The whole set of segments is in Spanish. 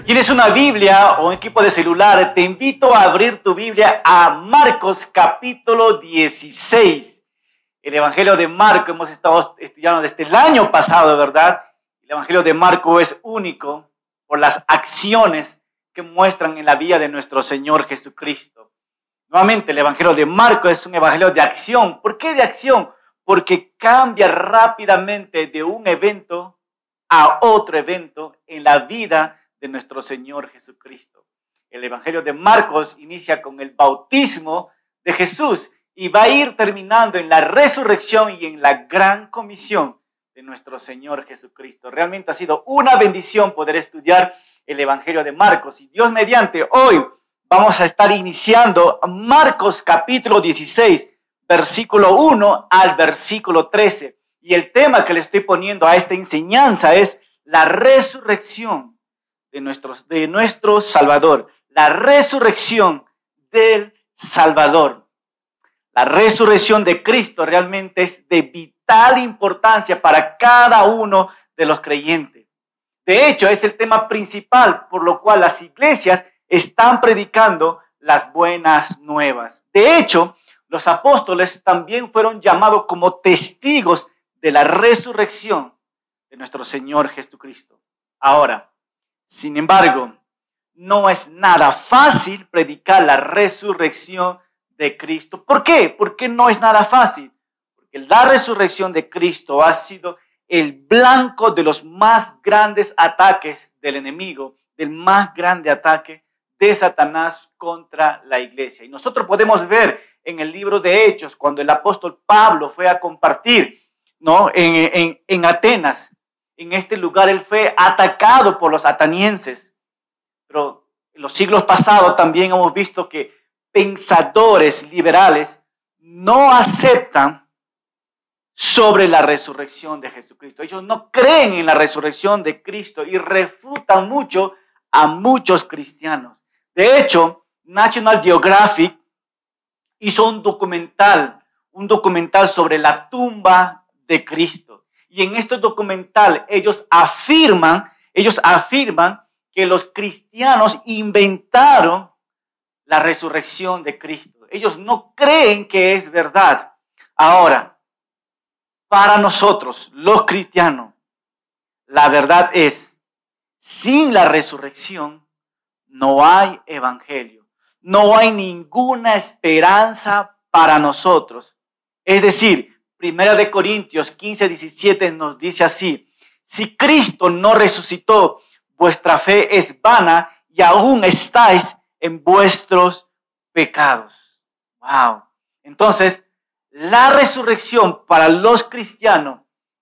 Si tienes una Biblia o un equipo de celular, te invito a abrir tu Biblia a Marcos capítulo 16. El Evangelio de Marcos hemos estado estudiando desde el año pasado, ¿verdad? El Evangelio de Marcos es único por las acciones que muestran en la vida de nuestro Señor Jesucristo. Nuevamente, el Evangelio de Marcos es un Evangelio de acción. ¿Por qué de acción? Porque cambia rápidamente de un evento a otro evento en la vida de nuestro Señor Jesucristo. El Evangelio de Marcos inicia con el bautismo de Jesús y va a ir terminando en la resurrección y en la gran comisión de nuestro Señor Jesucristo. Realmente ha sido una bendición poder estudiar el Evangelio de Marcos y Dios mediante hoy vamos a estar iniciando Marcos capítulo 16, versículo 1 al versículo 13. Y el tema que le estoy poniendo a esta enseñanza es la resurrección de, de nuestro Salvador, la resurrección del Salvador. La resurrección de Cristo realmente es de vital importancia para cada uno de los creyentes. De hecho, es el tema principal por lo cual las iglesias están predicando las buenas nuevas. De hecho, los apóstoles también fueron llamados como testigos de la resurrección de nuestro Señor Jesucristo. Ahora, sin embargo, no es nada fácil predicar la resurrección de Cristo. ¿Por qué? Porque no es nada fácil. Porque la resurrección de Cristo ha sido el blanco de los más grandes ataques del enemigo, del más grande ataque de Satanás contra la iglesia. Y nosotros podemos ver en el libro de Hechos, cuando el apóstol Pablo fue a compartir ¿no? en, en, en Atenas, en este lugar él fue atacado por los atanienses. Pero en los siglos pasados también hemos visto que pensadores liberales no aceptan sobre la resurrección de Jesucristo. Ellos no creen en la resurrección de Cristo y refutan mucho a muchos cristianos. De hecho, National Geographic hizo un documental, un documental sobre la tumba de Cristo. Y en este documental ellos afirman, ellos afirman que los cristianos inventaron la resurrección de Cristo. Ellos no creen que es verdad. Ahora, para nosotros, los cristianos, la verdad es, sin la resurrección no hay evangelio, no hay ninguna esperanza para nosotros. Es decir, Primera de Corintios 15, 17 nos dice así, si Cristo no resucitó, vuestra fe es vana y aún estáis en vuestros pecados. Wow. Entonces, la resurrección para los cristianos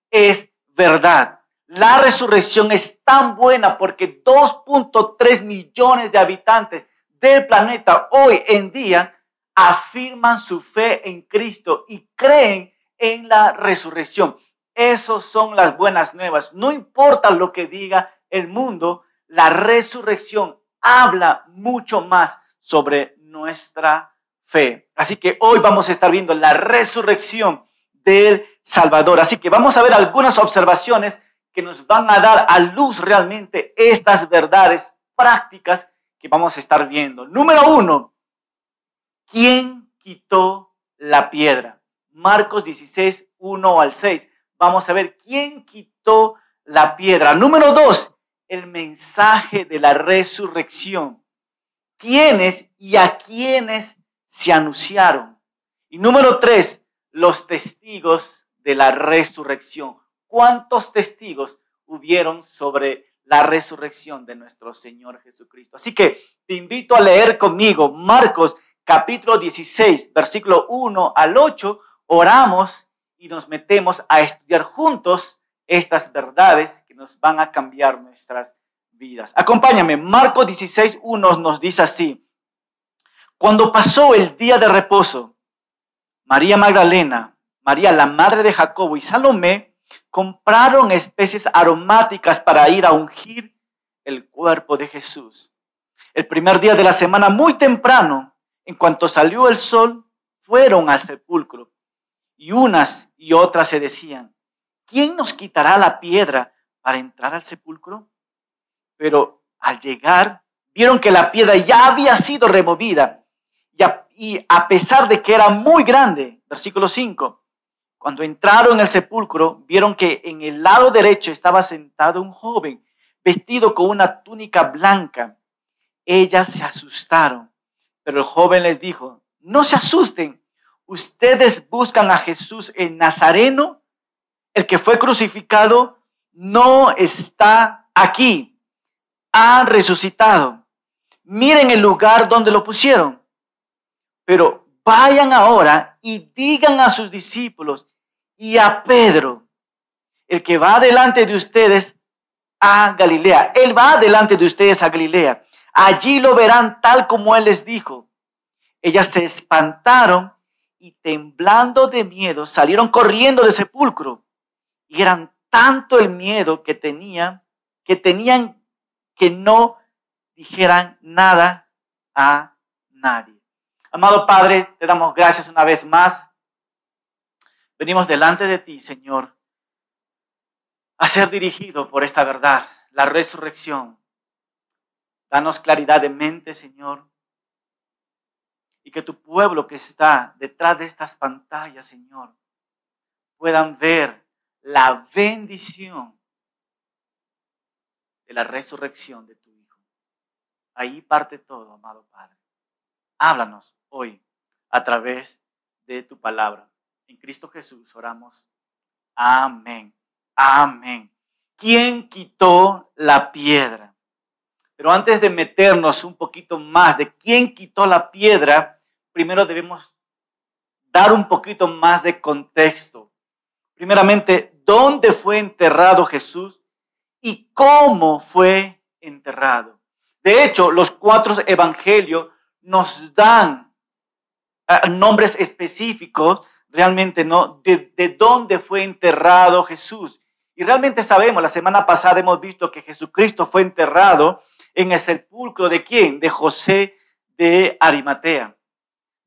es verdad. La resurrección es tan buena porque 2.3 millones de habitantes del planeta hoy en día afirman su fe en Cristo y creen en la resurrección. Esas son las buenas nuevas. No importa lo que diga el mundo, la resurrección habla mucho más sobre nuestra fe. Así que hoy vamos a estar viendo la resurrección del Salvador. Así que vamos a ver algunas observaciones que nos van a dar a luz realmente estas verdades prácticas que vamos a estar viendo. Número uno, ¿quién quitó la piedra? Marcos 16, 1 al 6. Vamos a ver quién quitó la piedra. Número dos, el mensaje de la resurrección. ¿Quiénes y a quiénes se anunciaron? Y número tres, los testigos de la resurrección. ¿Cuántos testigos hubieron sobre la resurrección de nuestro Señor Jesucristo? Así que te invito a leer conmigo Marcos capítulo 16, versículo 1 al 8 oramos y nos metemos a estudiar juntos estas verdades que nos van a cambiar nuestras vidas. Acompáñame, Marcos 16, 1 nos dice así. Cuando pasó el día de reposo, María Magdalena, María la madre de Jacobo y Salomé compraron especies aromáticas para ir a ungir el cuerpo de Jesús. El primer día de la semana, muy temprano, en cuanto salió el sol, fueron al sepulcro y unas y otras se decían, ¿quién nos quitará la piedra para entrar al sepulcro? Pero al llegar, vieron que la piedra ya había sido removida y a, pesar de que era muy grande, versículo 5, cuando entraron en el sepulcro, vieron que en el lado derecho estaba sentado un joven vestido con una túnica blanca. Ellas se asustaron, pero el joven les dijo, no se asusten, ustedes buscan a Jesús el Nazareno, el que fue crucificado, no está aquí, ha resucitado. Miren el lugar donde lo pusieron. Pero vayan ahora y digan a sus discípulos y a Pedro, el que va delante de ustedes a Galilea. Él va delante de ustedes a Galilea. Allí lo verán tal como él les dijo. Ellas se espantaron y temblando de miedo salieron corriendo del sepulcro. Y eran tanto el miedo que tenían que tenían que no dijeran nada a nadie. Amado Padre, te damos gracias una vez más. Venimos delante de ti, Señor, a ser dirigido por esta verdad, la resurrección. Danos claridad de mente, Señor, y que tu pueblo que está detrás de estas pantallas, Señor, puedan ver la bendición de la resurrección de tu Hijo. Ahí parte todo, amado Padre. Háblanos hoy a través de tu palabra. En Cristo Jesús oramos. Amén. Amén. ¿Quién quitó la piedra? Pero antes de meternos un poquito más de quién quitó la piedra, primero debemos dar un poquito más de contexto. Primeramente, ¿dónde fue enterrado Jesús y cómo fue enterrado? De hecho, los cuatro evangelios nos dan ah, nombres específicos, realmente no, de, de dónde fue enterrado Jesús. Y realmente sabemos, la semana pasada hemos visto que Jesucristo fue enterrado en el sepulcro de quién? De José de Arimatea.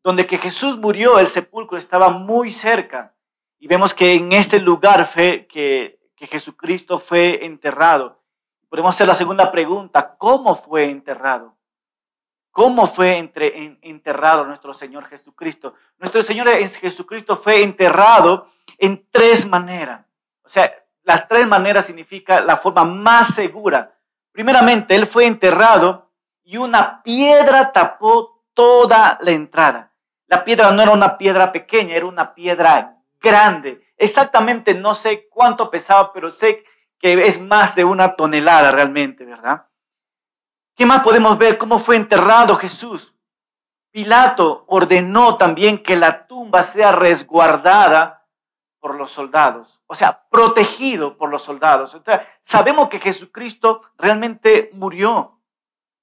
Donde que Jesús murió, el sepulcro estaba muy cerca. Y vemos que en este lugar fue que, Jesucristo fue enterrado. Podemos hacer la segunda pregunta, ¿cómo fue enterrado? ¿Cómo fue enterrado nuestro Señor Jesucristo? Nuestro Señor Jesucristo fue enterrado en tres maneras. O sea, las tres maneras significa la forma más segura. Primeramente, Él fue enterrado y una piedra tapó toda la entrada. La piedra no era una piedra pequeña, era una piedra grande. Exactamente no sé cuánto pesaba, pero sé que es más de una tonelada realmente, ¿verdad? ¿Qué más podemos ver? ¿Cómo fue enterrado Jesús? Pilato ordenó también que la tumba sea resguardada por los soldados, o sea, protegido por los soldados. sabemos que Jesucristo realmente murió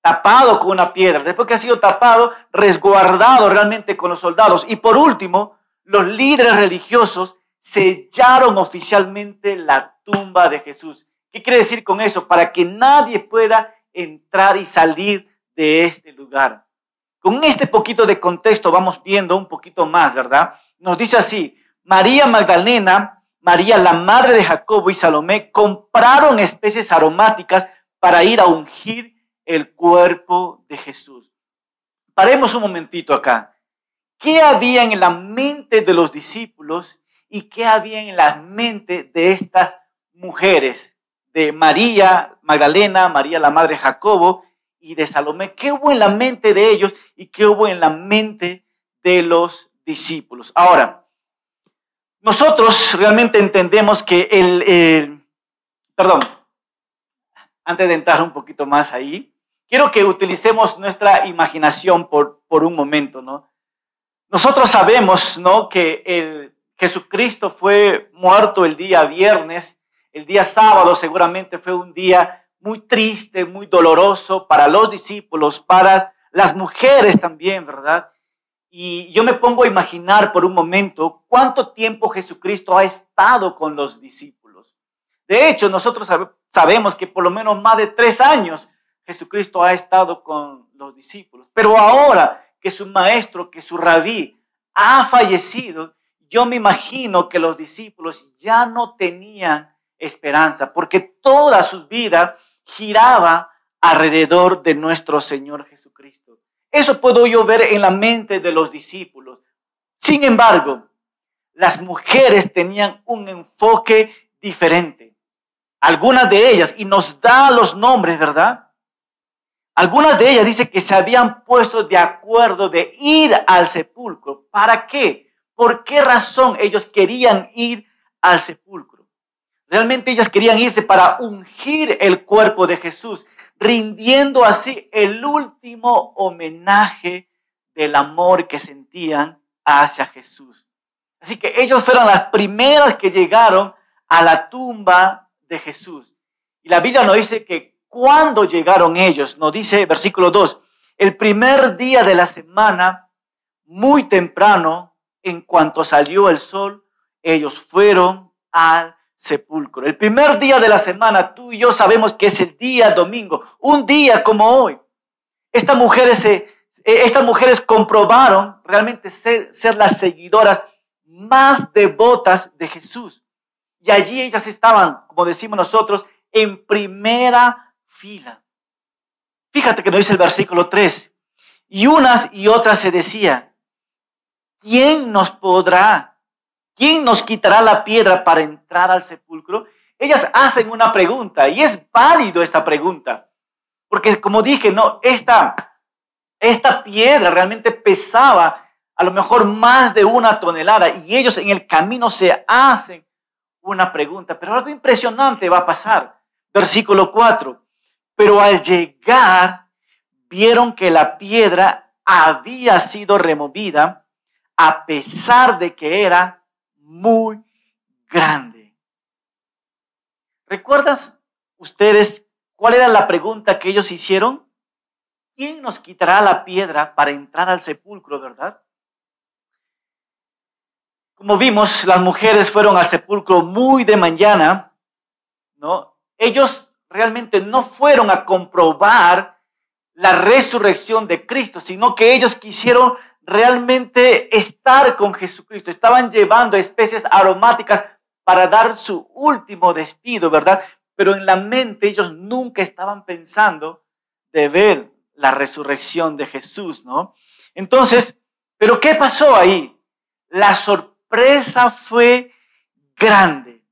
tapado con una piedra, después que ha sido tapado, resguardado realmente con los soldados. Y por último, los líderes religiosos sellaron oficialmente la tumba de Jesús. ¿Qué quiere decir con eso? Para que nadie pueda entrar y salir de este lugar. Con este poquito de contexto vamos viendo un poquito más, ¿verdad? Nos dice así, María Magdalena, María la madre de Jacobo y Salomé compraron especies aromáticas para ir a ungir el cuerpo de Jesús. Paremos un momentito acá. ¿Qué había en la mente de los discípulos y qué había en la mente de estas mujeres? de María Magdalena, María la madre de Jacobo y de Salomé. ¿Qué hubo en la mente de ellos y qué hubo en la mente de los discípulos? Ahora, nosotros realmente entendemos que el, perdón, antes de entrar un poquito más ahí, quiero que utilicemos nuestra imaginación por, por un momento, ¿no? Nosotros sabemos, ¿no? Que el Jesucristo fue muerto el día viernes el día sábado seguramente fue un día muy triste, muy doloroso para los discípulos, para las mujeres también, ¿verdad? Y yo me pongo a imaginar por un momento cuánto tiempo Jesucristo ha estado con los discípulos. De hecho, nosotros sabemos que por lo menos más de tres años Jesucristo ha estado con los discípulos. Pero ahora que su maestro, que su rabí ha fallecido, yo me imagino que los discípulos ya no tenían esperanza, porque toda su vida giraba alrededor de nuestro Señor Jesucristo. Eso puedo yo ver en la mente de los discípulos. Sin embargo, las mujeres tenían un enfoque diferente. Algunas de ellas, y nos da los nombres, ¿verdad? Algunas de ellas dice que se habían puesto de acuerdo de ir al sepulcro. ¿Para qué? ¿Por qué razón ellos querían ir al sepulcro? Realmente ellas querían irse para ungir el cuerpo de Jesús, rindiendo así el último homenaje del amor que sentían hacia Jesús. Así que ellos fueron las primeras que llegaron a la tumba de Jesús. Y la Biblia nos dice que cuando llegaron ellos, nos dice versículo 2, el primer día de la semana, muy temprano, en cuanto salió el sol, ellos fueron al sepulcro. El primer día de la semana, tú y yo sabemos que es el día domingo, un día como hoy. Estas mujeres, se, eh, estas mujeres comprobaron realmente ser, ser las seguidoras más devotas de Jesús. Y allí ellas estaban, como decimos nosotros, en primera fila. Fíjate que nos dice el versículo 3. Y unas y otras se decía, ¿quién nos podrá ¿Quién nos quitará la piedra para entrar al sepulcro? Ellas hacen una pregunta y es válido esta pregunta. Porque como dije, no, esta, esta piedra realmente pesaba a lo mejor más de una tonelada y ellos en el camino se hacen una pregunta. Pero algo impresionante va a pasar. Versículo 4. Pero al llegar, vieron que la piedra había sido removida a pesar de que era muy grande. ¿Recuerdas ustedes cuál era la pregunta que ellos hicieron? ¿Quién nos quitará la piedra para entrar al sepulcro, verdad? Como vimos, las mujeres fueron al sepulcro muy de mañana, ¿no? Ellos realmente no fueron a comprobar la resurrección de Cristo, sino que ellos quisieron realmente estar con Jesucristo. Estaban llevando especies aromáticas para dar su último despido, ¿verdad? Pero en la mente ellos nunca estaban pensando de ver la resurrección de Jesús, ¿no? Entonces, ¿pero qué pasó ahí? La sorpresa fue grande.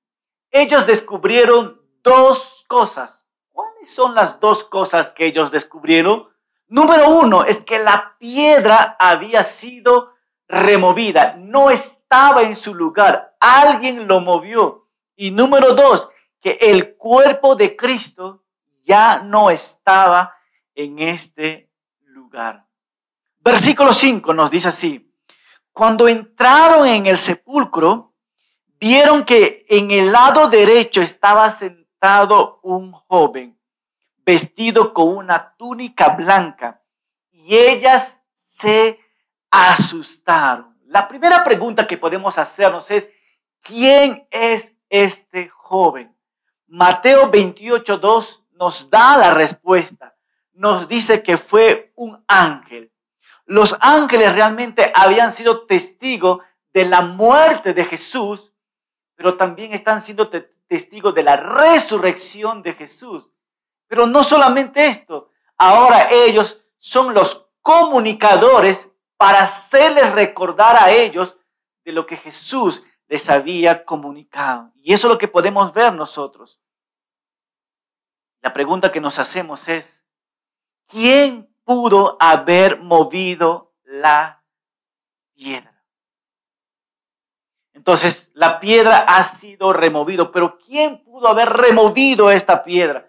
Ellos descubrieron dos cosas. ¿Cuáles son las dos cosas que ellos descubrieron? Número uno es que la piedra había sido removida, no estaba en su lugar, alguien lo movió. Y número dos, que el cuerpo de Cristo ya no estaba en este lugar. Versículo 5 nos dice así, cuando entraron en el sepulcro, vieron que en el lado derecho estaba sentado un joven vestido con una túnica blanca y ellas se asustaron. La primera pregunta que podemos hacernos es, ¿quién es este joven? Mateo 28.2 nos da la respuesta. Nos dice que fue un ángel. Los ángeles realmente habían sido testigos de la muerte de Jesús, pero también están siendo testigos de la resurrección de Jesús. Pero no solamente esto, ahora ellos son los comunicadores para hacerles recordar a ellos de lo que Jesús les había comunicado. Y eso es lo que podemos ver nosotros. La pregunta que nos hacemos es, ¿quién pudo haber movido la piedra? Entonces, la piedra ha sido removido, pero ¿quién pudo haber removido esta piedra?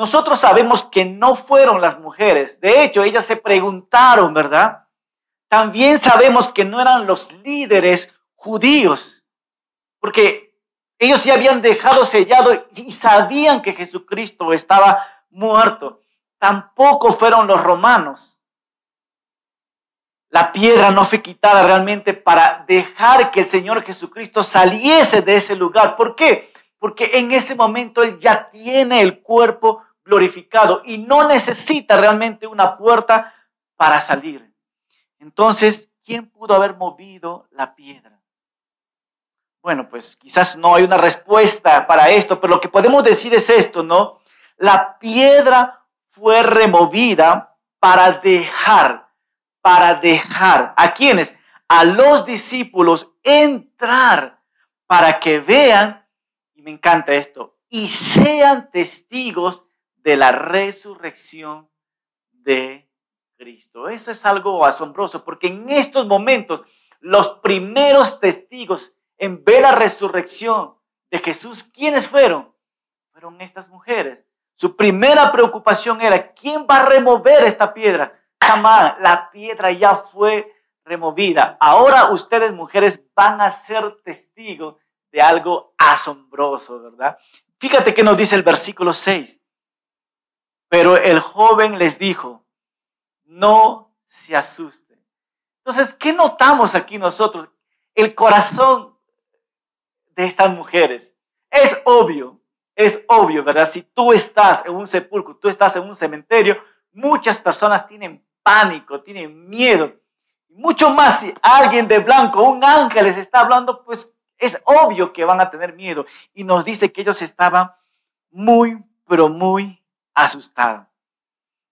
Nosotros sabemos que no fueron las mujeres. De hecho, ellas se preguntaron, ¿verdad? También sabemos que no eran los líderes judíos, porque ellos ya habían dejado sellado y sabían que Jesucristo estaba muerto. Tampoco fueron los romanos. La piedra no fue quitada realmente para dejar que el Señor Jesucristo saliese de ese lugar. ¿Por qué? porque en ese momento Él ya tiene el cuerpo glorificado y no necesita realmente una puerta para salir. Entonces, ¿quién pudo haber movido la piedra? Bueno, pues quizás no hay una respuesta para esto, pero lo que podemos decir es esto, ¿no? La piedra fue removida para dejar, para dejar a quienes, a los discípulos entrar para que vean, y me encanta esto, y sean testigos de la resurrección de Cristo. Eso es algo asombroso, porque en estos momentos los primeros testigos en ver la resurrección de Jesús, ¿quiénes fueron? Fueron estas mujeres. Su primera preocupación era, ¿quién va a remover esta piedra? Jamás, la piedra ya fue removida. Ahora ustedes mujeres van a ser testigos de algo asombroso, ¿verdad? Fíjate que nos dice el versículo 6. Pero el joven les dijo, no se asusten. Entonces, ¿qué notamos aquí nosotros? El corazón de estas mujeres. Es obvio, es obvio, ¿verdad? Si tú estás en un sepulcro, tú estás en un cementerio, muchas personas tienen pánico, tienen miedo. Mucho más si alguien de blanco, un ángel les está hablando, pues es obvio que van a tener miedo. Y nos dice que ellos estaban muy, pero muy asustados.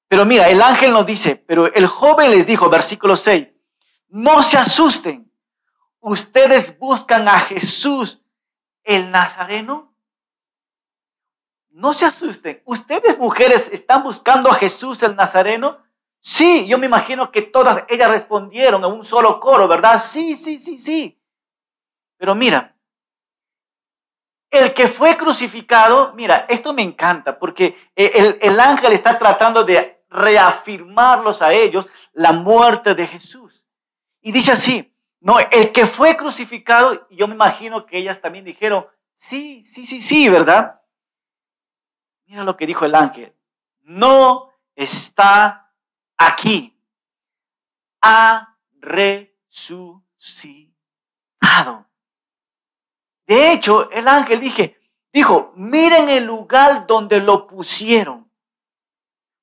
Pero mira, el ángel nos dice, pero el joven les dijo, versículo 6, no se asusten. Ustedes buscan a Jesús, el Nazareno. No se asusten. Ustedes mujeres están buscando a Jesús, el Nazareno. Sí, yo me imagino que todas ellas respondieron en un solo coro, ¿verdad? Sí, sí, sí, sí. Pero mira, el que fue crucificado, mira, esto me encanta porque el, el ángel está tratando de reafirmarlos a ellos la muerte de Jesús. Y dice así, no, el que fue crucificado, yo me imagino que ellas también dijeron, sí, sí, sí, sí, ¿verdad? Mira lo que dijo el ángel, no está aquí, ha resucitado. De hecho, el ángel dije, dijo, miren el lugar donde lo pusieron.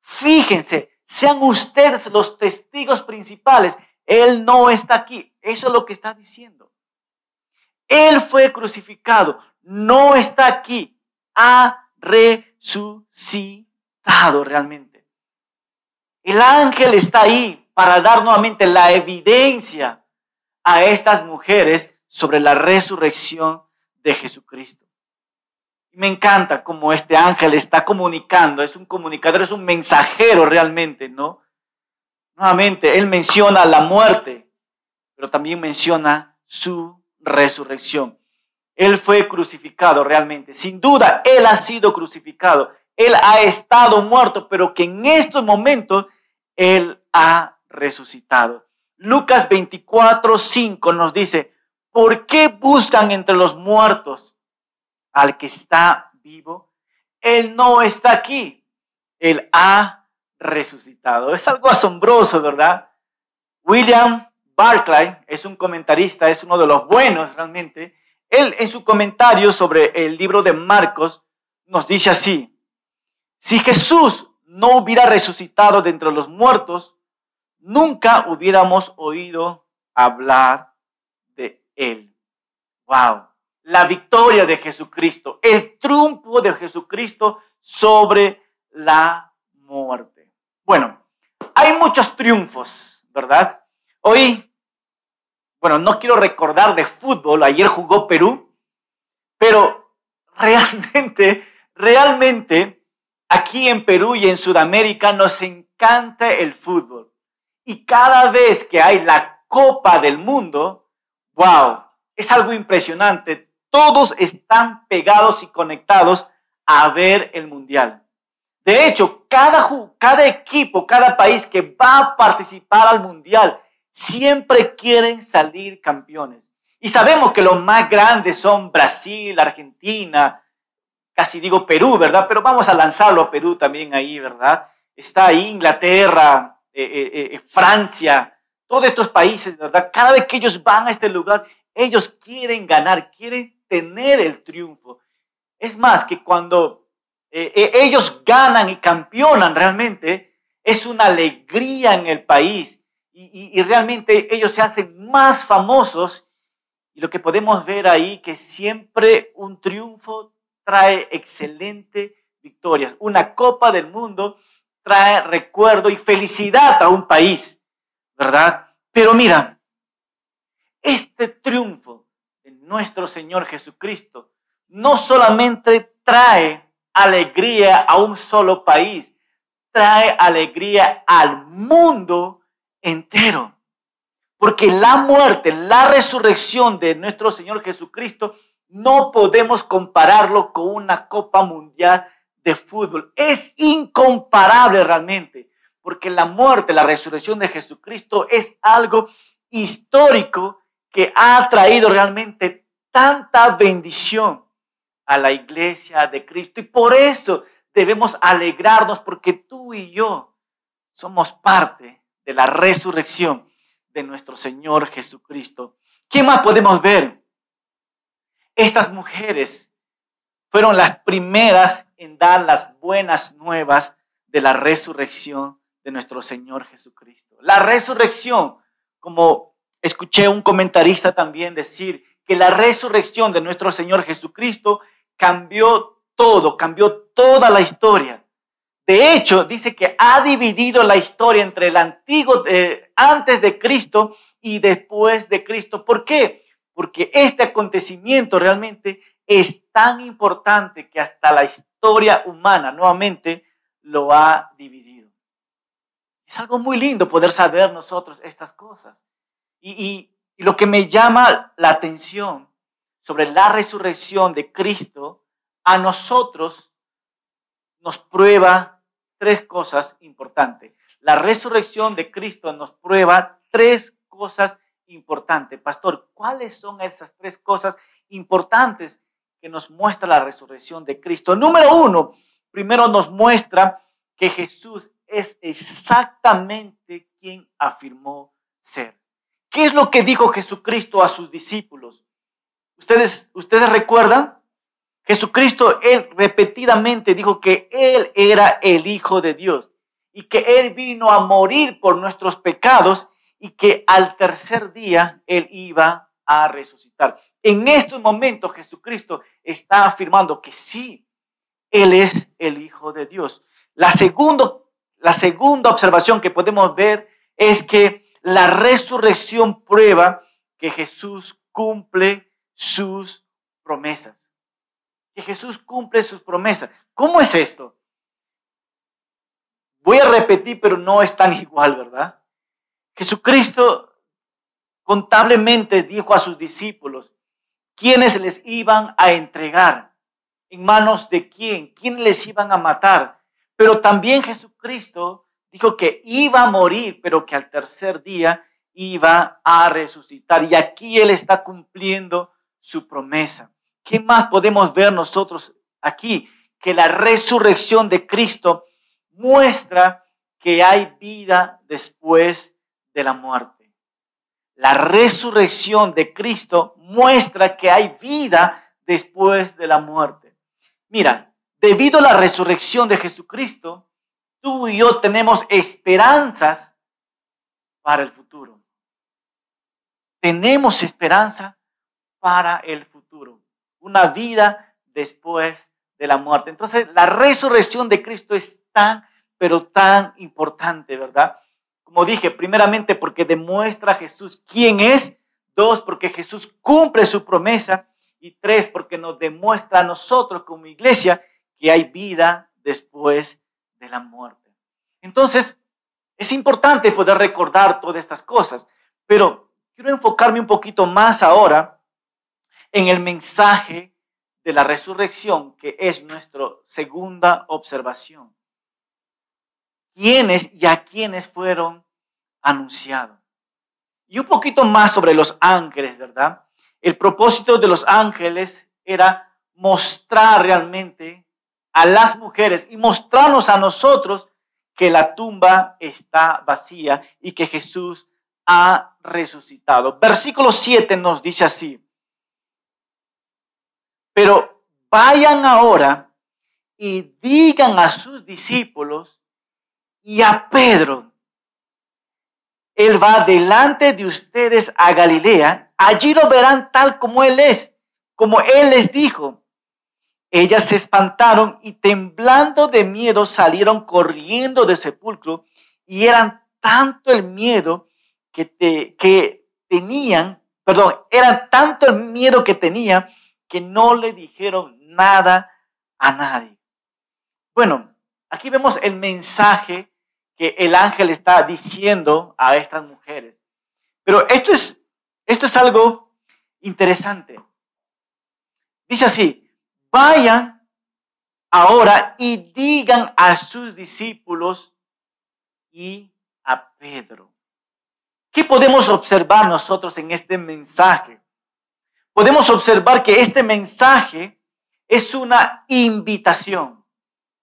Fíjense, sean ustedes los testigos principales. Él no está aquí. Eso es lo que está diciendo. Él fue crucificado. No está aquí. Ha resucitado realmente. El ángel está ahí para dar nuevamente la evidencia a estas mujeres sobre la resurrección de Jesucristo. Me encanta cómo este ángel está comunicando, es un comunicador, es un mensajero realmente, ¿no? Nuevamente, él menciona la muerte, pero también menciona su resurrección. Él fue crucificado realmente. Sin duda, él ha sido crucificado. Él ha estado muerto, pero que en estos momentos él ha resucitado. Lucas 24, 5 nos dice, ¿por qué buscan entre los muertos al que está vivo. Él no está aquí, Él ha resucitado. Es algo asombroso, ¿verdad? William Barclay es un comentarista, es uno de los buenos realmente. Él en su comentario sobre el libro de Marcos nos dice así, si Jesús no hubiera resucitado de entre los muertos, nunca hubiéramos oído hablar él. Wow la victoria de Jesucristo, el triunfo de Jesucristo sobre la muerte. Bueno, hay muchos triunfos, ¿verdad? Hoy, bueno, no quiero recordar de fútbol, ayer jugó Perú, pero realmente, realmente, aquí en Perú y en Sudamérica nos encanta el fútbol. Y cada vez que hay la Copa del Mundo, wow, es algo impresionante todos están pegados y conectados a ver el mundial. De hecho, cada, cada equipo, cada país que va a participar al mundial, siempre quieren salir campeones. Y sabemos que los más grandes son Brasil, Argentina, casi digo Perú, ¿verdad? Pero vamos a lanzarlo a Perú también ahí, ¿verdad? Está Inglaterra, eh, eh, eh, Francia, todos estos países, ¿verdad? Cada vez que ellos van a este lugar, ellos quieren ganar, quieren tener el triunfo. Es más, que cuando eh, eh, ellos ganan y campeonan realmente, es una alegría en el país y, realmente ellos se hacen más famosos. Y lo que podemos ver ahí, que siempre un triunfo trae excelente victorias. Una Copa del Mundo trae recuerdo y felicidad a un país, ¿verdad? Pero mira, este triunfo de nuestro Señor Jesucristo no solamente trae alegría a un solo país, trae alegría al mundo entero. Porque la muerte, la resurrección de nuestro Señor Jesucristo, no podemos compararlo con una Copa Mundial de fútbol. Es incomparable realmente, porque la muerte, la resurrección de Jesucristo es algo histórico que ha traído realmente tanta bendición a la iglesia de Cristo. Y por eso debemos alegrarnos, porque tú y yo somos parte de la resurrección de nuestro Señor Jesucristo. ¿Qué más podemos ver? Estas mujeres fueron las primeras en dar las buenas nuevas de la resurrección de nuestro Señor Jesucristo. La resurrección, como escuché un comentarista también decir, que la resurrección de nuestro Señor Jesucristo cambió todo, cambió toda la historia. De hecho, dice que ha dividido la historia entre el antiguo, eh, antes de Cristo y después de Cristo. ¿Por qué? Porque este acontecimiento realmente es tan importante que hasta la historia humana nuevamente lo ha dividido. Es algo muy lindo poder saber nosotros estas cosas. Y, y lo que me llama la atención sobre la resurrección de Cristo, a nosotros nos prueba tres cosas importantes. La resurrección de Cristo nos prueba tres cosas importantes. Pastor, ¿cuáles son esas tres cosas importantes que nos muestra la resurrección de Cristo? Número uno, primero nos muestra que Jesús es exactamente quien afirmó ser. ¿Qué es lo que dijo Jesucristo a sus discípulos? ¿Ustedes, ustedes recuerdan? Jesucristo, él repetidamente dijo que él era el Hijo de Dios y que él vino a morir por nuestros pecados y que al tercer día él iba a resucitar. En estos momentos Jesucristo está afirmando que sí, él es el Hijo de Dios. La, segundo, la segunda observación que podemos ver es que la resurrección prueba que Jesús cumple sus promesas que Jesús cumple sus promesas. ¿Cómo es esto? Voy a repetir, pero no es tan igual, ¿verdad? Jesucristo contablemente dijo a sus discípulos quiénes les iban a entregar, en manos de quién, quiénes les iban a matar. Pero también Jesucristo dijo que iba a morir, pero que al tercer día iba a resucitar. Y aquí Él está cumpliendo su promesa. ¿Qué más podemos ver nosotros aquí? Que la resurrección de Cristo muestra que hay vida después de la muerte. La resurrección de Cristo muestra que hay vida después de la muerte. Mira, debido a la resurrección de Jesucristo, tú y yo tenemos esperanzas para el futuro. Tenemos esperanza para el futuro una vida después de la muerte. Entonces, la resurrección de Cristo es tan, pero tan importante, ¿verdad? Como dije, primeramente porque demuestra a Jesús quién es, dos, porque Jesús cumple su promesa, y tres, porque nos demuestra a nosotros como iglesia que hay vida después de la muerte. Entonces, es importante poder recordar todas estas cosas, pero quiero enfocarme un poquito más ahora en el mensaje de la resurrección, que es nuestra segunda observación. ¿Quiénes y a quiénes fueron anunciados? Y un poquito más sobre los ángeles, ¿verdad? El propósito de los ángeles era mostrar realmente a las mujeres y mostrarnos a nosotros que la tumba está vacía y que Jesús ha resucitado. Versículo 7 nos dice así, pero vayan ahora y digan a sus discípulos y a Pedro, Él va delante de ustedes a Galilea, allí lo verán tal como Él es, como Él les dijo. Ellas se espantaron y temblando de miedo salieron corriendo del sepulcro y eran tanto el miedo que, te, que tenían, perdón, eran tanto el miedo que tenían que no le dijeron nada a nadie. Bueno, aquí vemos el mensaje que el ángel está diciendo a estas mujeres. Pero esto es, esto es algo interesante. Dice así, vayan ahora y digan a sus discípulos y a Pedro. ¿Qué podemos observar nosotros en este mensaje? Podemos observar que este mensaje es una invitación.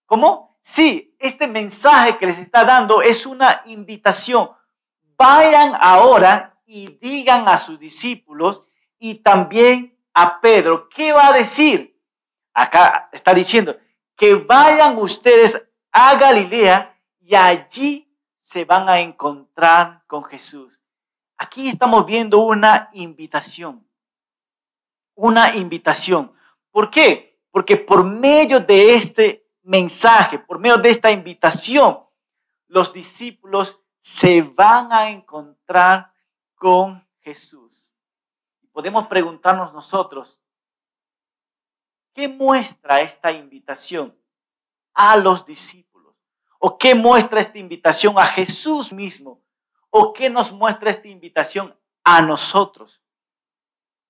¿Cómo? Sí, este mensaje que les está dando es una invitación. Vayan ahora y digan a sus discípulos y también a Pedro. ¿Qué va a decir? Acá está diciendo que vayan ustedes a Galilea y allí se van a encontrar con Jesús. Aquí estamos viendo una invitación. Una invitación. ¿Por qué? Porque por medio de este mensaje, por medio de esta invitación, los discípulos se van a encontrar con Jesús. Podemos preguntarnos nosotros, ¿qué muestra esta invitación a los discípulos? ¿O qué muestra esta invitación a Jesús mismo? ¿O qué nos muestra esta invitación a nosotros?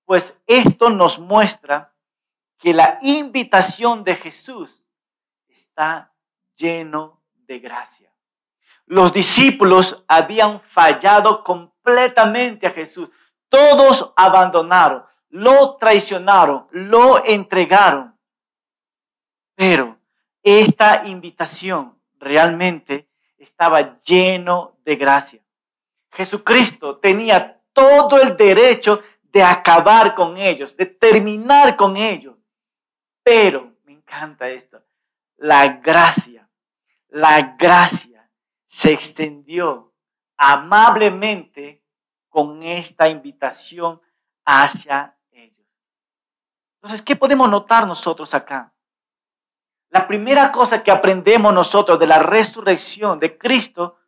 Pues esto nos muestra que la invitación de Jesús está lleno de gracia. Los discípulos habían fallado completamente a Jesús. Todos abandonaron, lo traicionaron, lo entregaron. Pero esta invitación realmente estaba lleno de gracia. Jesucristo tenía todo el derecho de acabar con ellos, de terminar con ellos. Pero, me encanta esto, la gracia, la gracia se extendió amablemente con esta invitación hacia. Entonces, ¿qué podemos notar nosotros acá? La primera cosa que aprendemos nosotros de la resurrección de Cristo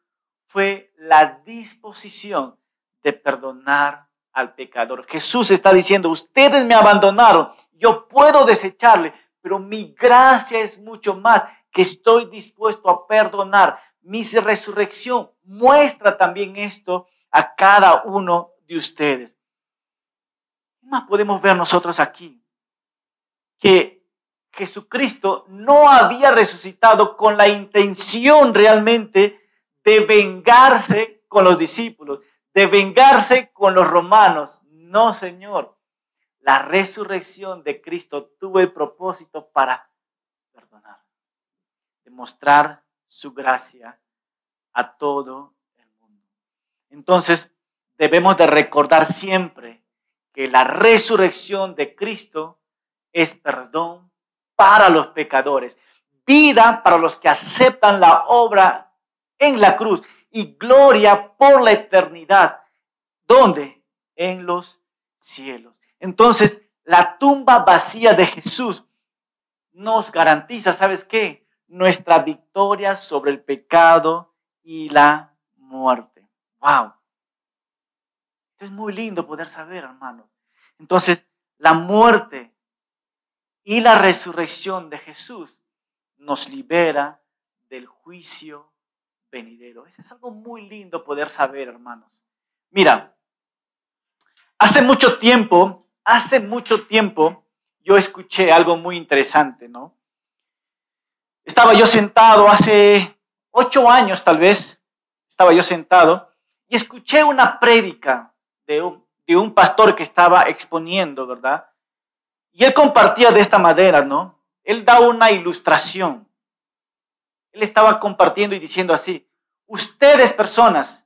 fue la disposición de perdonar al pecador. Jesús está diciendo, ustedes me abandonaron, yo puedo desecharle, pero mi gracia es mucho más que estoy dispuesto a perdonar. Mi resurrección muestra también esto a cada uno de ustedes. ¿Qué más podemos ver nosotros aquí? Que Jesucristo no había resucitado con la intención realmente de vengarse con los discípulos, de vengarse con los romanos. No, Señor. La resurrección de Cristo tuvo el propósito para perdonar, demostrar su gracia a todo el mundo. Entonces, debemos de recordar siempre que la resurrección de Cristo es perdón para los pecadores, vida para los que aceptan la obra en la cruz y gloria por la eternidad. ¿Dónde? En los cielos. Entonces, la tumba vacía de Jesús nos garantiza, ¿sabes qué? Nuestra victoria sobre el pecado y la muerte. ¡Wow! Esto es muy lindo poder saber, hermanos. Entonces, la muerte y la resurrección de Jesús nos libera del juicio venidero. Eso es algo muy lindo poder saber, hermanos. Mira, hace mucho tiempo hace mucho tiempo yo escuché algo muy interesante, ¿no? Estaba yo sentado hace ocho años tal vez, estaba yo sentado y escuché una prédica de un, de un pastor que estaba exponiendo, ¿verdad? Y él compartía de esta manera, ¿no? Él da una ilustración. Él estaba compartiendo y diciendo así, ustedes personas,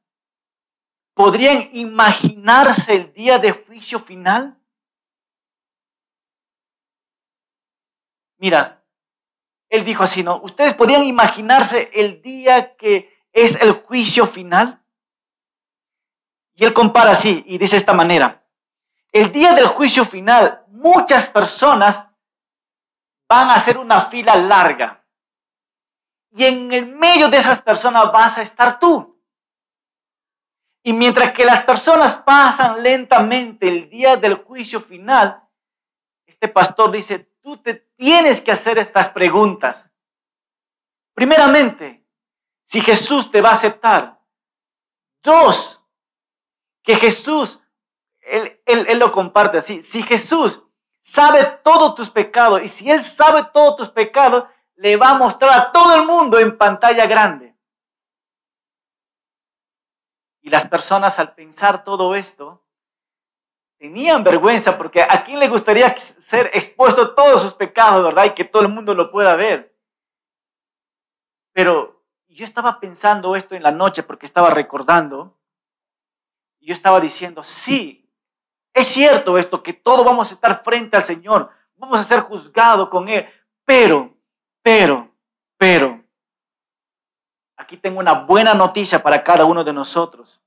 ¿podrían imaginarse el día de juicio final? Mira, él dijo así, ¿no? ¿Ustedes podían imaginarse el día que es el juicio final? Y él compara así y dice de esta manera, el día del juicio final, muchas personas van a hacer una fila larga. Y en el medio de esas personas vas a estar tú. Y mientras que las personas pasan lentamente el día del juicio final, este pastor dice, tú te tienes que hacer estas preguntas. Primeramente, si Jesús te va a aceptar. Dos, que Jesús, él, él, lo comparte así, si Jesús sabe todos tus pecados y si Él sabe todos tus pecados, le va a mostrar a todo el mundo en pantalla grande. Y las personas al pensar todo esto, tenían vergüenza porque a quién le gustaría ser expuesto todos sus pecados, ¿verdad? Y que todo el mundo lo pueda ver. Pero yo estaba pensando esto en la noche porque estaba recordando. Y yo estaba diciendo, sí, es cierto esto, que todos vamos a estar frente al Señor, vamos a ser juzgados con Él, pero, pero, pero, aquí tengo una buena noticia para cada uno de nosotros.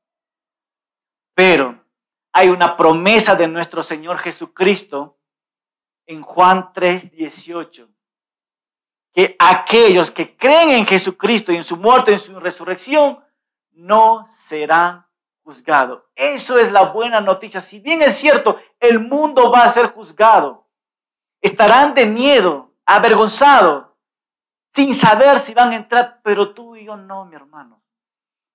Pero hay una promesa de nuestro Señor Jesucristo en Juan 3, 18 que aquellos que creen en Jesucristo y en su muerte y en su resurrección no serán juzgados. Eso es la buena noticia. Si bien es cierto, el mundo va a ser juzgado. Estarán de miedo, avergonzados, sin saber si van a entrar, pero tú y yo no, mi hermano.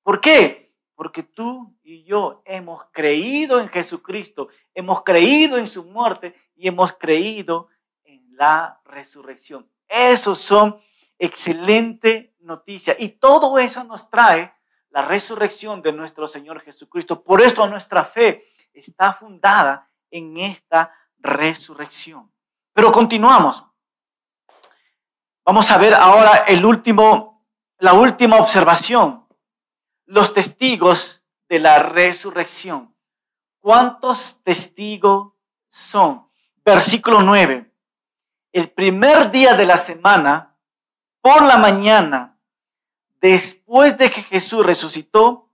¿Por qué? Porque tú y yo hemos creído en Jesucristo, hemos creído en su muerte y hemos creído en la resurrección. Esos son excelente noticia. Y todo eso nos trae la resurrección de nuestro Señor Jesucristo. Por eso nuestra fe está fundada en esta resurrección. Pero continuamos. Vamos a ver ahora el último, la última observación. Los testigos de la resurrección. ¿Cuántos testigos son? Versículo 9 el primer día de la semana, por la mañana, después de que Jesús resucitó,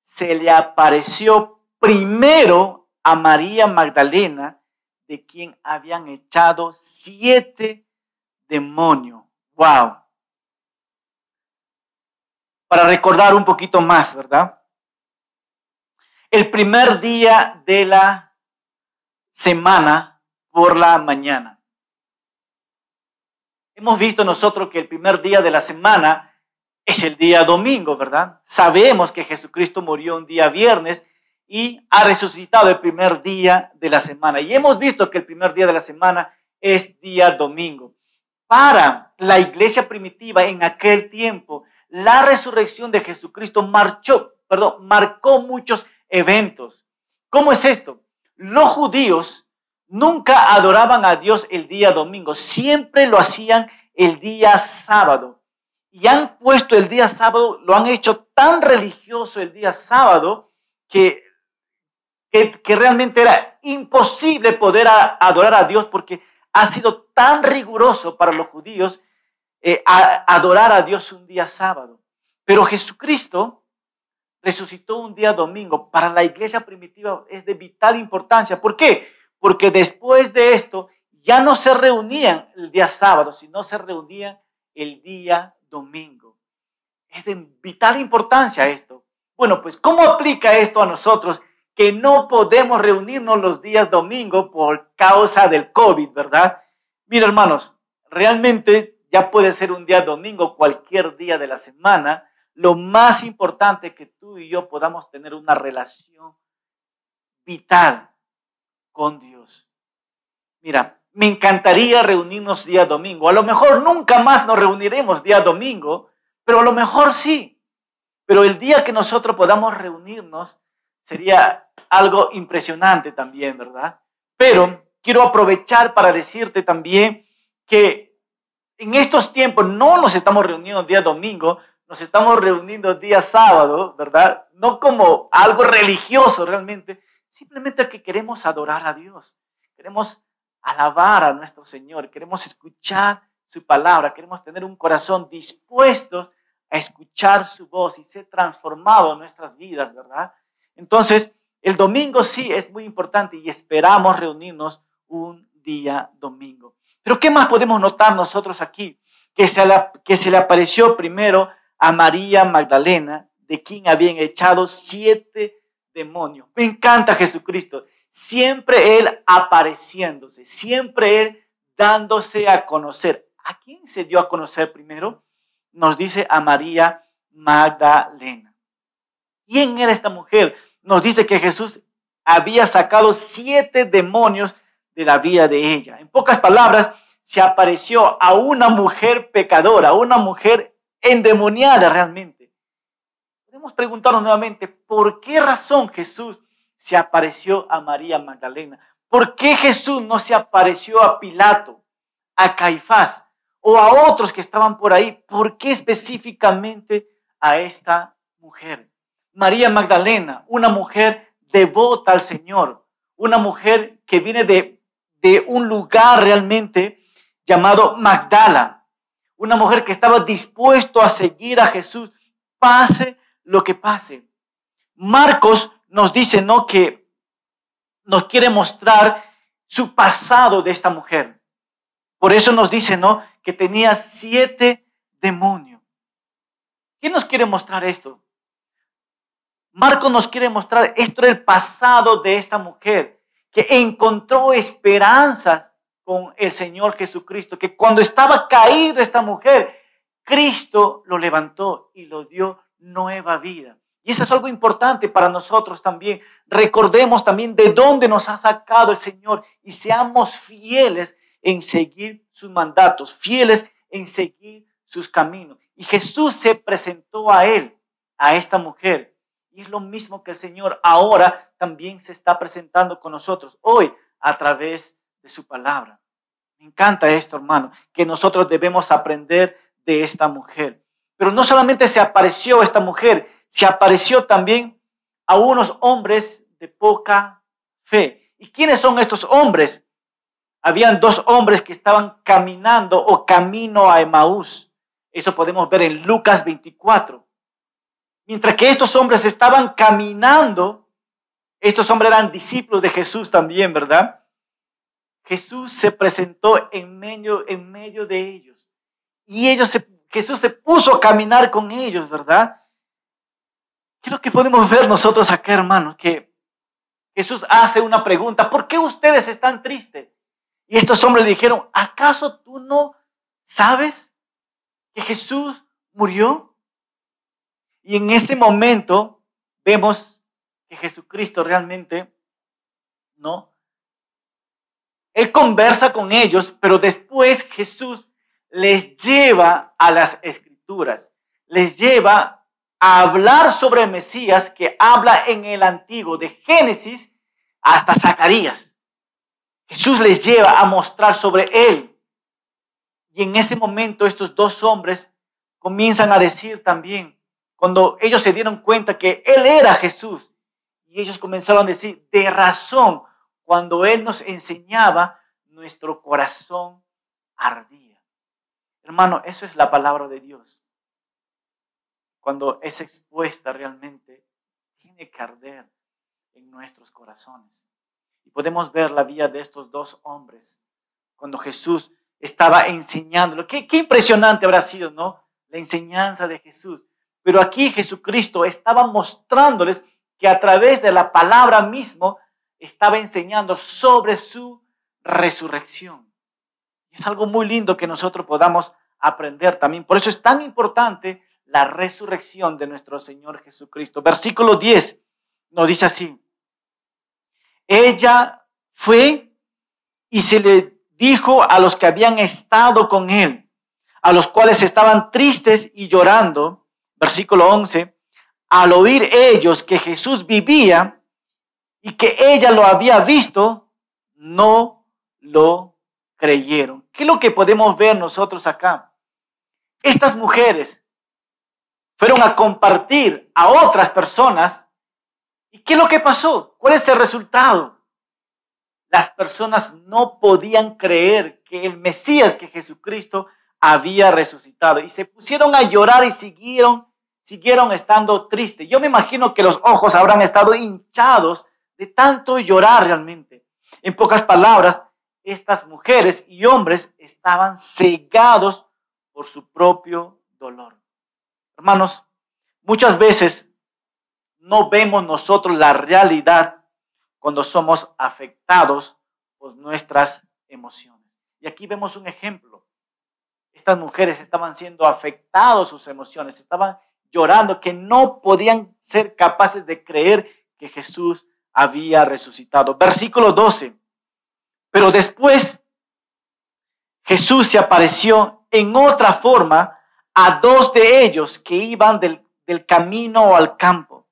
se le apareció primero a María Magdalena, de quien habían echado siete demonios. ¡Wow! Para recordar un poquito más, ¿verdad? El primer día de la semana por la mañana. Hemos visto nosotros que el primer día de la semana es el día domingo, ¿verdad? Sabemos que Jesucristo murió un día viernes y ha resucitado el primer día de la semana. Y hemos visto que el primer día de la semana es día domingo. Para la iglesia primitiva en aquel tiempo, la resurrección de Jesucristo marcó muchos eventos. ¿Cómo es esto? Los judíos nunca adoraban a Dios el día domingo, siempre lo hacían el día sábado. Y han puesto el día sábado, lo han hecho tan religioso el día sábado que, que, realmente era imposible poder adorar a Dios porque ha sido tan riguroso para los judíos eh, adorar a Dios un día sábado. Pero Jesucristo resucitó un día domingo. Para la iglesia primitiva es de vital importancia. ¿Por qué? porque después de esto ya no se reunían el día sábado, sino se reunían el día domingo. Es de vital importancia esto. Bueno, pues ¿cómo aplica esto a nosotros que no podemos reunirnos los días domingo por causa del COVID, verdad? Mira, hermanos, realmente ya puede ser un día domingo, cualquier día de la semana. Lo más importante es que tú y yo podamos tener una relación vital con Dios. Mira, me encantaría reunirnos día domingo. A lo mejor nunca más nos reuniremos día domingo, pero a lo mejor sí. Pero el día que nosotros podamos reunirnos sería algo impresionante también, ¿verdad? Pero quiero aprovechar para decirte también que en estos tiempos no nos estamos reuniendo día domingo, nos estamos reuniendo día sábado, ¿verdad? No como algo religioso realmente, Simplemente que queremos adorar a Dios, queremos alabar a nuestro Señor, queremos escuchar su palabra, queremos tener un corazón dispuesto a escuchar su voz y ser transformado en nuestras vidas, ¿verdad? Entonces, el domingo sí es muy importante y esperamos reunirnos un día domingo. Pero ¿qué más podemos notar nosotros aquí? Que se, le apareció primero a María Magdalena, de quien habían echado siete demonios. Me encanta Jesucristo. Siempre Él apareciéndose, siempre Él dándose a conocer. ¿A quién se dio a conocer primero? Nos dice a María Magdalena. ¿Quién era esta mujer? Nos dice que Jesús había sacado siete demonios de la vida de ella. En pocas palabras, se apareció a una mujer pecadora, a una mujer endemoniada realmente. Podemos preguntarnos nuevamente, ¿por qué razón Jesús se apareció a María Magdalena? ¿Por qué Jesús no se apareció a Pilato, a Caifás o a otros que estaban por ahí? ¿Por qué específicamente a esta mujer? María Magdalena, una mujer devota al Señor, una mujer que viene de, de un lugar realmente llamado Magdala, una mujer que estaba dispuesto a seguir a Jesús, pase lo que pase. Marcos nos dice, ¿no? Que nos quiere mostrar su pasado de esta mujer. Por eso nos dice, ¿no? Que tenía siete demonios. ¿Quién nos quiere mostrar esto? Marcos nos quiere mostrar esto era el pasado de esta mujer, que encontró esperanzas con el Señor Jesucristo, que cuando estaba caído esta mujer, Cristo lo levantó y lo dio nueva vida. Y eso es algo importante para nosotros también. Recordemos también de dónde nos ha sacado el Señor y seamos fieles en seguir sus mandatos, fieles en seguir sus caminos. Y Jesús se presentó a él, a esta mujer. Y es lo mismo que el Señor ahora también se está presentando con nosotros hoy a través de su palabra. Me encanta esto, hermano, que nosotros debemos aprender de esta mujer. Pero no solamente se apareció esta mujer, se apareció también a unos hombres de poca fe. ¿Y quiénes son estos hombres? Habían dos hombres que estaban caminando o camino a Emaús. Eso podemos ver en Lucas 24. Mientras que estos hombres estaban caminando, estos hombres eran discípulos de Jesús también, ¿verdad? Jesús se presentó en medio, en medio de ellos. Y ellos Jesús se puso a caminar con ellos, ¿verdad? ¿Qué es lo que podemos ver nosotros acá, hermanos? Que Jesús hace una pregunta, ¿por qué ustedes están tristes? Y estos hombres le dijeron, ¿acaso tú no sabes que Jesús murió? Y en ese momento vemos que Jesucristo realmente, ¿no? Él conversa con ellos, pero después Jesús les lleva a las escrituras, les lleva a hablar sobre Mesías que habla en el antiguo, de Génesis hasta Zacarías. Jesús les lleva a mostrar sobre él. Y en ese momento estos dos hombres comienzan a decir también, cuando ellos se dieron cuenta que él era Jesús, y ellos comenzaron a decir, de razón, cuando Él nos enseñaba, nuestro corazón ardía. Hermano, eso es la palabra de Dios. Cuando es expuesta realmente, tiene que arder en nuestros corazones. Y podemos ver la vida de estos dos hombres cuando Jesús estaba enseñándolo. Qué, qué impresionante habrá sido, ¿no? La enseñanza de Jesús. Pero aquí Jesucristo estaba mostrándoles que a través de la palabra mismo estaba enseñando sobre su resurrección. Es algo muy lindo que nosotros podamos aprender también. Por eso es tan importante la resurrección de nuestro Señor Jesucristo. Versículo 10 nos dice así. Ella fue y se le dijo a los que habían estado con él, a los cuales estaban tristes y llorando, versículo 11, al oír ellos que Jesús vivía, y que ella lo había visto, no lo creyeron. ¿Qué es lo que podemos ver nosotros acá? Estas mujeres fueron a compartir a otras personas. ¿Y qué es lo que pasó? ¿Cuál es el resultado? Las personas no podían creer que el Mesías, que Jesucristo, había resucitado. Y se pusieron a llorar y siguieron, siguieron estando tristes. Yo me imagino que los ojos habrán estado hinchados de tanto llorar realmente. En pocas palabras, estas mujeres y hombres estaban cegados por su propio dolor. Hermanos, muchas veces no vemos nosotros la realidad cuando somos afectados por nuestras emociones. Y aquí vemos un ejemplo. Estas mujeres estaban siendo afectados sus emociones, estaban llorando, que no podían ser capaces de creer que Jesús había resucitado. Versículo 12. Pero después Jesús se apareció en otra forma a dos de ellos que iban del, camino al campo.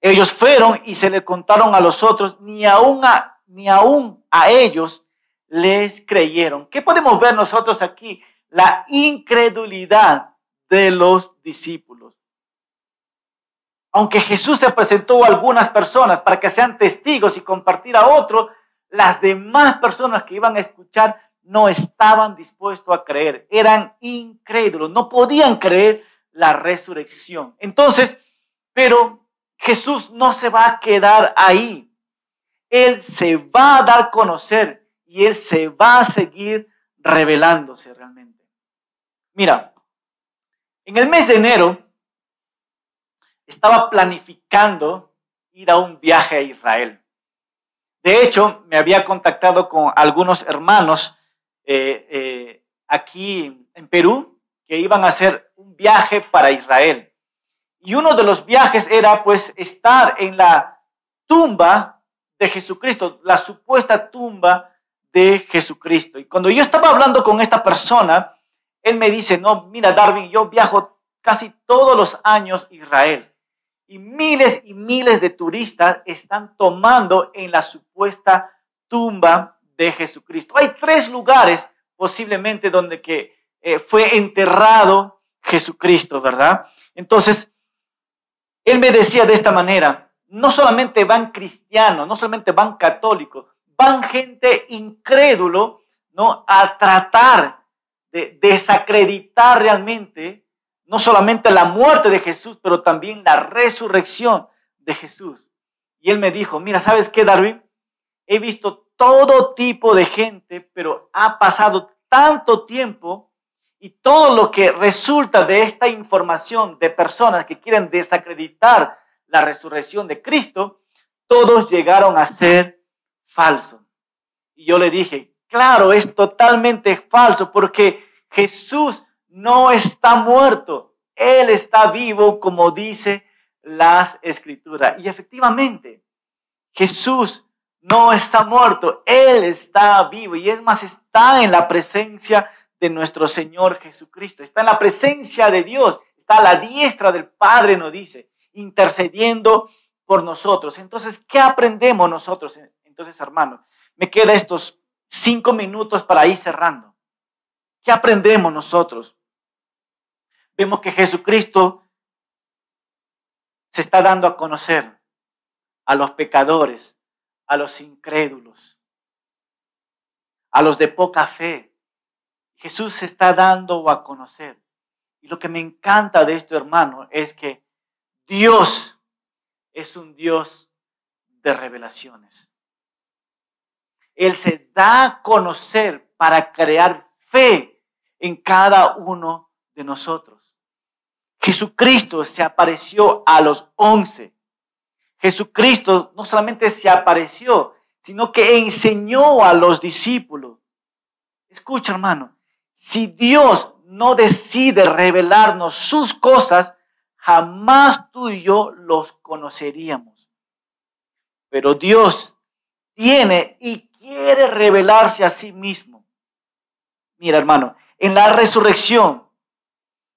Ellos fueron y se le contaron a los otros, ni aún a, ni aún a ellos les creyeron. ¿Qué podemos ver nosotros aquí? La incredulidad de los discípulos. Aunque Jesús se presentó a algunas personas para que sean testigos y compartir a otros, las demás personas que iban a escuchar no estaban dispuestos a creer, eran incrédulos, no podían creer la resurrección. Entonces, pero Jesús no se va a quedar ahí. Él se va a dar a conocer y Él se va a seguir revelándose realmente. Mira, en el mes de enero estaba planificando ir a un viaje a Israel. De hecho, me había contactado con algunos hermanos eh, eh, aquí en Perú que iban a hacer un viaje para Israel. Y uno de los viajes era pues estar en la tumba de Jesucristo, la supuesta tumba de Jesucristo. Y cuando yo estaba hablando con esta persona, él me dice, no, mira Darwin, yo viajo casi todos los años a Israel. Y miles y miles de turistas están tomando en la supuesta tumba de Jesucristo. Hay tres lugares posiblemente donde que eh, fue enterrado Jesucristo, ¿verdad? Entonces, él me decía de esta manera, no solamente van cristianos, no solamente van católicos, van gente incrédulo, ¿no? A tratar de desacreditar realmente no solamente la muerte de Jesús, pero también la resurrección de Jesús. Y él me dijo, mira, ¿sabes qué, Darwin? He visto todo tipo de gente, pero ha pasado tanto tiempo y todo lo que resulta de esta información de personas que quieren desacreditar la resurrección de Cristo, todos llegaron a ser falsos. Y yo le dije, claro, es totalmente falso porque Jesús no está muerto, Él está vivo, como dice las escrituras. Y efectivamente, Jesús no está muerto, Él está vivo y es más, está en la presencia de nuestro Señor Jesucristo, está en la presencia de Dios, está a la diestra del Padre, nos dice, intercediendo por nosotros. Entonces, ¿qué aprendemos nosotros? Entonces, hermano, me queda estos cinco minutos para ir cerrando. ¿Qué aprendemos nosotros? vemos que Jesucristo se está dando a conocer a los pecadores, a los incrédulos, a los de poca fe. Jesús se está dando a conocer. Y lo que me encanta de esto, hermano, es que Dios es un Dios de revelaciones. Él se da a conocer para crear fe en cada uno de nosotros. Jesucristo se apareció a los once. Jesucristo no solamente se apareció, sino que enseñó a los discípulos. Escucha, hermano, si Dios no decide revelarnos sus cosas, jamás tú y yo los conoceríamos. Pero Dios tiene y quiere revelarse a sí mismo. Mira, hermano, en la resurrección,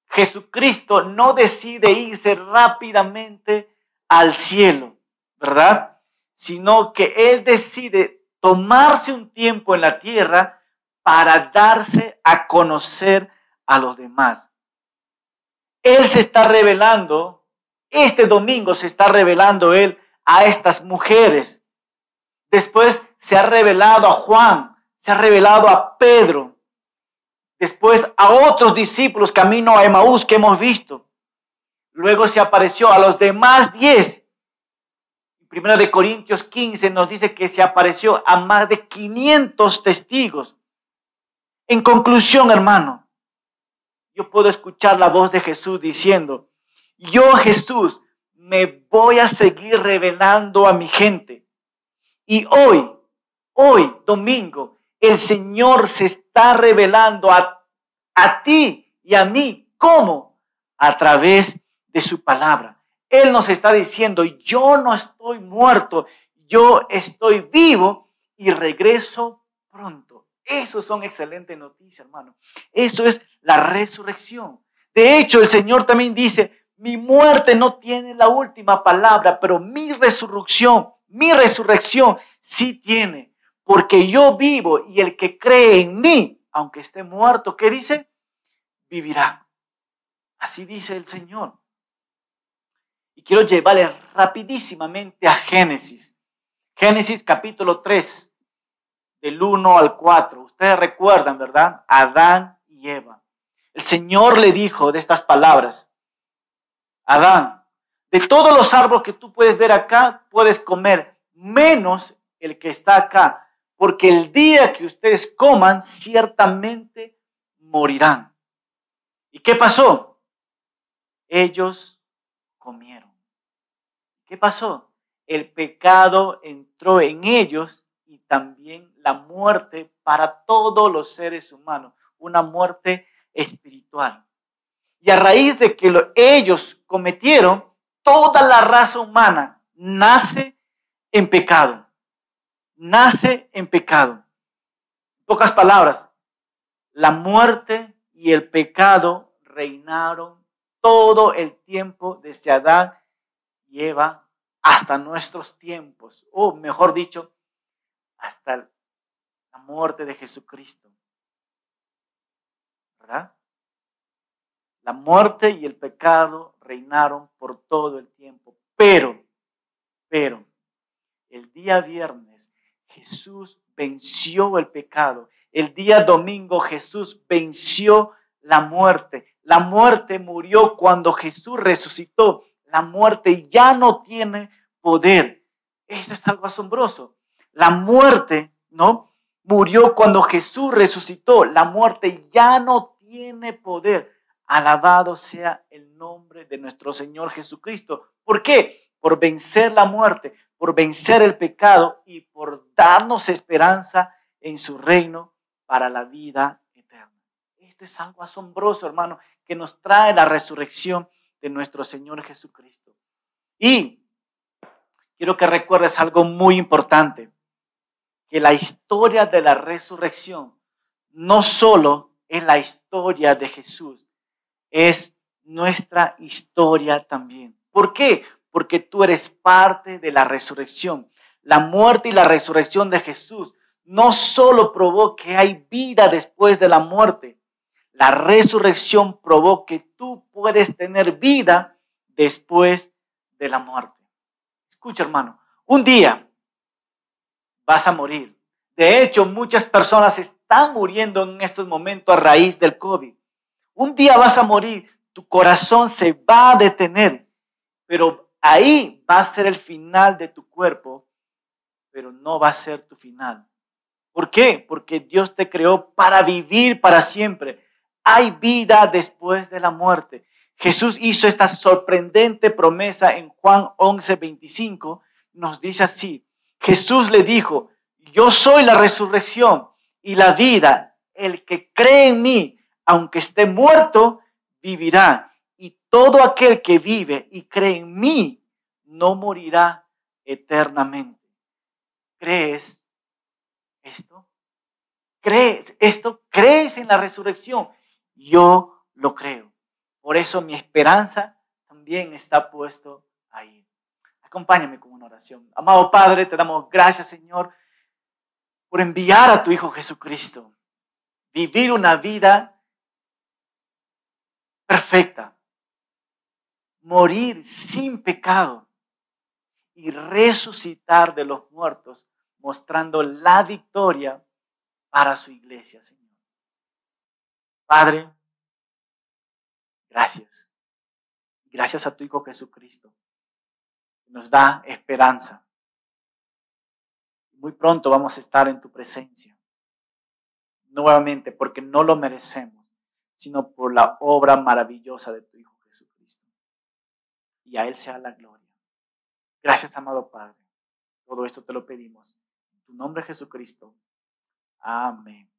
Jesucristo no decide irse rápidamente al cielo, ¿verdad? Sino que Él decide tomarse un tiempo en la tierra para darse a conocer a los demás. Él se está revelando, este domingo se está revelando Él a estas mujeres. Después se ha revelado a Juan, se ha revelado a Pedro, después a otros discípulos camino a Emaús que hemos visto. Luego se apareció a los demás diez. 1 de Corintios 15 nos dice que se apareció a más de 500 testigos. En conclusión, hermano, yo puedo escuchar la voz de Jesús diciendo, yo Jesús me voy a seguir revelando a mi gente. Y hoy, hoy, domingo, el Señor se está revelando a, a ti y a mí. ¿Cómo? A través de su palabra. Él nos está diciendo, yo no estoy muerto, yo estoy vivo y regreso pronto. Eso son excelentes noticias, hermano. Eso es la resurrección. De hecho, el Señor también dice, mi muerte no tiene la última palabra, pero mi resurrección, mi resurrección sí tiene, porque yo vivo y el que cree en mí, aunque esté muerto, ¿qué dice? Vivirá. Así dice el Señor. Y quiero llevarle rapidísimamente a Génesis. Génesis capítulo 3, del 1 al 4. Ustedes recuerdan, ¿verdad? Adán y Eva. El Señor le dijo de estas palabras, Adán, de todos los árboles que tú puedes ver acá, puedes comer, menos el que está acá, porque el día que ustedes coman, ciertamente morirán. ¿Y qué pasó? Ellos. ¿Qué pasó? El pecado entró en ellos y también la muerte para todos los seres humanos, una muerte espiritual. Y a raíz de que ellos cometieron, toda la raza humana nace en pecado. Nace en pecado. En pocas palabras, la muerte y el pecado reinaron todo el tiempo desde Adán lleva hasta nuestros tiempos, o mejor dicho, hasta la muerte de Jesucristo. ¿Verdad? La muerte y el pecado reinaron por todo el tiempo, pero, pero, el día viernes Jesús venció el pecado. El día domingo Jesús venció la muerte. La muerte murió cuando Jesús resucitó la muerte ya no tiene poder. Eso es algo asombroso. La muerte, ¿no? Murió cuando Jesús resucitó. La muerte ya no tiene poder. Alabado sea el nombre de nuestro Señor Jesucristo. ¿Por qué? Por vencer la muerte, por vencer el pecado y por darnos esperanza en su reino para la vida eterna. Esto es algo asombroso, hermano, que nos trae la resurrección de nuestro Señor Jesucristo. Y quiero que recuerdes algo muy importante, que la historia de la resurrección no solo es la historia de Jesús, es nuestra historia también. ¿Por qué? Porque tú eres parte de la resurrección. La muerte y la resurrección de Jesús no solo probó que hay vida después de la muerte, la resurrección probó que tú puedes tener vida después de la muerte. Escucha, hermano, un día vas a morir. De hecho, muchas personas están muriendo en estos momentos a raíz del COVID. Un día vas a morir, tu corazón se va a detener, pero ahí va a ser el final de tu cuerpo, pero no va a ser tu final. ¿Por qué? Porque Dios te creó para vivir para siempre hay vida después de la muerte. Jesús hizo esta sorprendente promesa en Juan 11, 25. Nos dice así, Jesús le dijo, yo soy la resurrección y la vida. El que cree en mí, aunque esté muerto, vivirá. Y todo aquel que vive y cree en mí, no morirá eternamente. ¿Crees esto? ¿Crees esto? ¿Crees en la resurrección? Yo lo creo. Por eso mi esperanza también está puesto ahí. Acompáñame con una oración. Amado Padre, te damos gracias, Señor, por enviar a tu Hijo Jesucristo. Vivir una vida perfecta. Morir sin pecado y resucitar de los muertos, mostrando la victoria para su iglesia, Señor. Padre, gracias. Gracias a tu Hijo Jesucristo. nos da esperanza. Muy pronto vamos a estar en tu presencia. Nuevamente, porque no lo merecemos, sino por la obra maravillosa de tu Hijo Jesucristo. Y a Él sea la gloria. Gracias, amado Padre. Todo esto te lo pedimos. En tu nombre, Jesucristo. Amén.